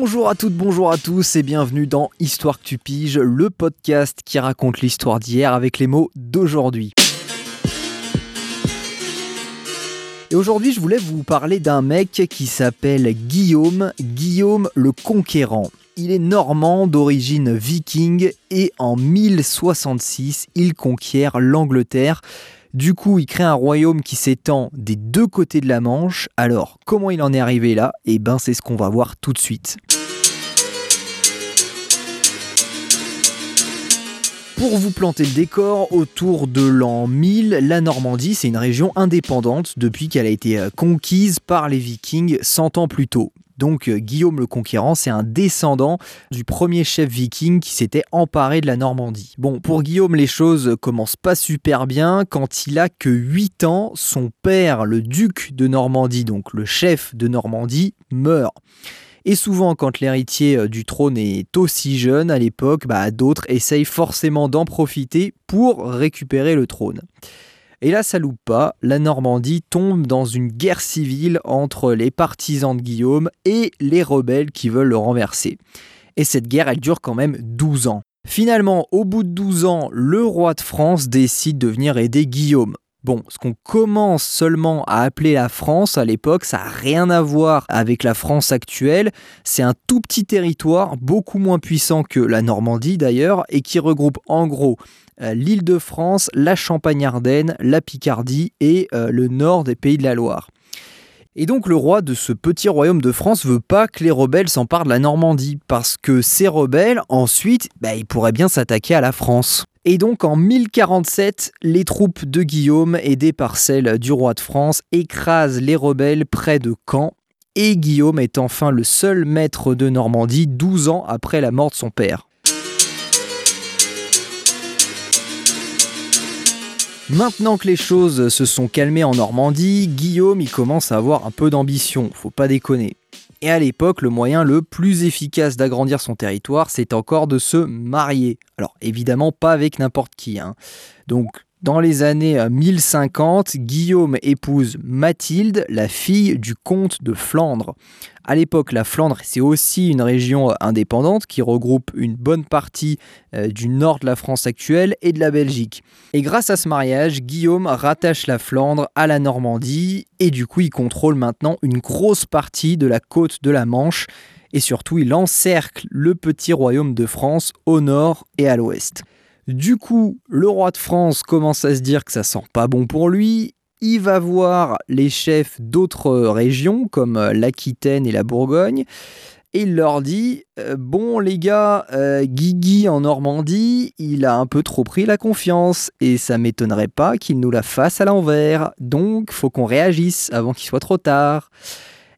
Bonjour à toutes, bonjour à tous et bienvenue dans Histoire que tu piges, le podcast qui raconte l'histoire d'hier avec les mots d'aujourd'hui. Et aujourd'hui, je voulais vous parler d'un mec qui s'appelle Guillaume, Guillaume le Conquérant. Il est normand d'origine viking et en 1066, il conquiert l'Angleterre. Du coup, il crée un royaume qui s'étend des deux côtés de la Manche. Alors, comment il en est arrivé là? Eh ben, c'est ce qu'on va voir tout de suite. Pour vous planter le décor, autour de l'an 1000, la Normandie, c'est une région indépendante depuis qu'elle a été euh, conquise par les Vikings 100 ans plus tôt. Donc euh, Guillaume le Conquérant, c'est un descendant du premier chef viking qui s'était emparé de la Normandie. Bon, pour Guillaume, les choses commencent pas super bien. Quand il a que 8 ans, son père, le duc de Normandie, donc le chef de Normandie, meurt. Et souvent, quand l'héritier euh, du trône est aussi jeune à l'époque, bah, d'autres essayent forcément d'en profiter pour récupérer le trône. Et là, ça loupe pas, la Normandie tombe dans une guerre civile entre les partisans de Guillaume et les rebelles qui veulent le renverser. Et cette guerre, elle dure quand même 12 ans. Finalement, au bout de 12 ans, le roi de France décide de venir aider Guillaume. Bon, ce qu'on commence seulement à appeler la France à l'époque, ça n'a rien à voir avec la France actuelle. C'est un tout petit territoire, beaucoup moins puissant que la Normandie d'ailleurs, et qui regroupe en gros euh, l'île de France, la Champagne-Ardenne, la Picardie et euh, le nord des pays de la Loire. Et donc le roi de ce petit royaume de France veut pas que les rebelles s'emparent de la Normandie, parce que ces rebelles, ensuite, bah, ils pourraient bien s'attaquer à la France. Et donc en 1047, les troupes de Guillaume, aidées par celles du roi de France, écrasent les rebelles près de Caen. Et Guillaume est enfin le seul maître de Normandie 12 ans après la mort de son père. Maintenant que les choses se sont calmées en Normandie, Guillaume y commence à avoir un peu d'ambition, faut pas déconner. Et à l'époque, le moyen le plus efficace d'agrandir son territoire, c'est encore de se marier. Alors évidemment pas avec n'importe qui. Hein. Donc dans les années 1050, Guillaume épouse Mathilde, la fille du comte de Flandre. À l'époque, la Flandre, c'est aussi une région indépendante qui regroupe une bonne partie euh, du nord de la France actuelle et de la Belgique. Et grâce à ce mariage, Guillaume rattache la Flandre à la Normandie et du coup, il contrôle maintenant une grosse partie de la côte de la Manche et surtout, il encercle le petit royaume de France au nord et à l'ouest. Du coup, le roi de France commence à se dire que ça sent pas bon pour lui. Il va voir les chefs d'autres régions comme euh, l'Aquitaine et la Bourgogne et il leur dit euh, Bon, les gars, euh, Guigui en Normandie, il a un peu trop pris la confiance et ça m'étonnerait pas qu'il nous la fasse à l'envers. Donc, faut qu'on réagisse avant qu'il soit trop tard.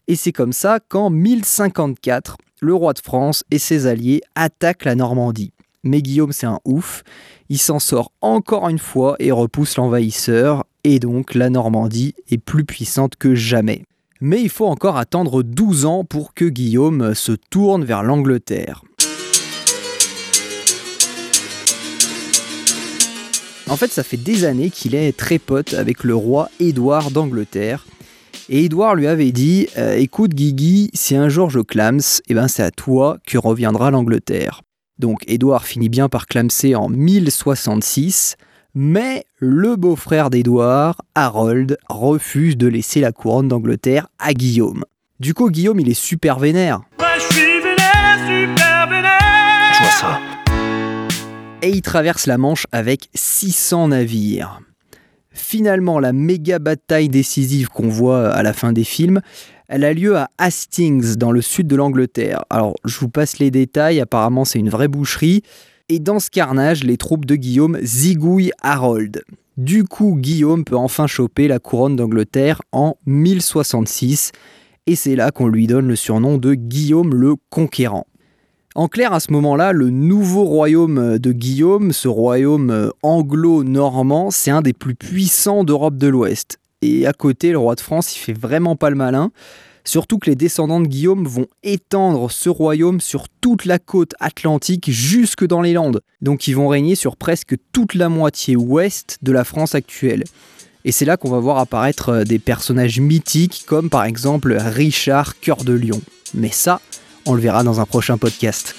Et c'est comme ça qu'en 1054, le roi de France et ses alliés attaquent la Normandie mais Guillaume c'est un ouf. Il s'en sort encore une fois et repousse l'envahisseur, et donc la Normandie est plus puissante que jamais. Mais il faut encore attendre 12 ans pour que Guillaume se tourne vers l'Angleterre. En fait, ça fait des années qu'il est très pote avec le roi Édouard d'Angleterre. Et Édouard lui avait dit euh, Écoute, Guigui, si un jour je clams, eh ben c'est à toi que reviendra l'Angleterre. Donc Édouard finit bien par clamser en 1066, mais le beau-frère d'Édouard, Harold, refuse de laisser la couronne d'Angleterre à Guillaume. Du coup, Guillaume, il est super vénère. je suis vénère, super vénère. Je vois ça. Et il traverse la Manche avec 600 navires. Finalement, la méga bataille décisive qu'on voit à la fin des films, elle a lieu à Hastings, dans le sud de l'Angleterre. Alors, je vous passe les détails, apparemment c'est une vraie boucherie. Et dans ce carnage, les troupes de Guillaume zigouillent Harold. Du coup, Guillaume peut enfin choper la couronne d'Angleterre en 1066, et c'est là qu'on lui donne le surnom de Guillaume le Conquérant. En clair, à ce moment-là, le nouveau royaume de Guillaume, ce royaume anglo-normand, c'est un des plus puissants d'Europe de l'Ouest. Et à côté, le roi de France, il fait vraiment pas le malin. Surtout que les descendants de Guillaume vont étendre ce royaume sur toute la côte atlantique jusque dans les Landes. Donc ils vont régner sur presque toute la moitié ouest de la France actuelle. Et c'est là qu'on va voir apparaître des personnages mythiques comme par exemple Richard Cœur de Lion. Mais ça, On le verra dans un prochain podcast.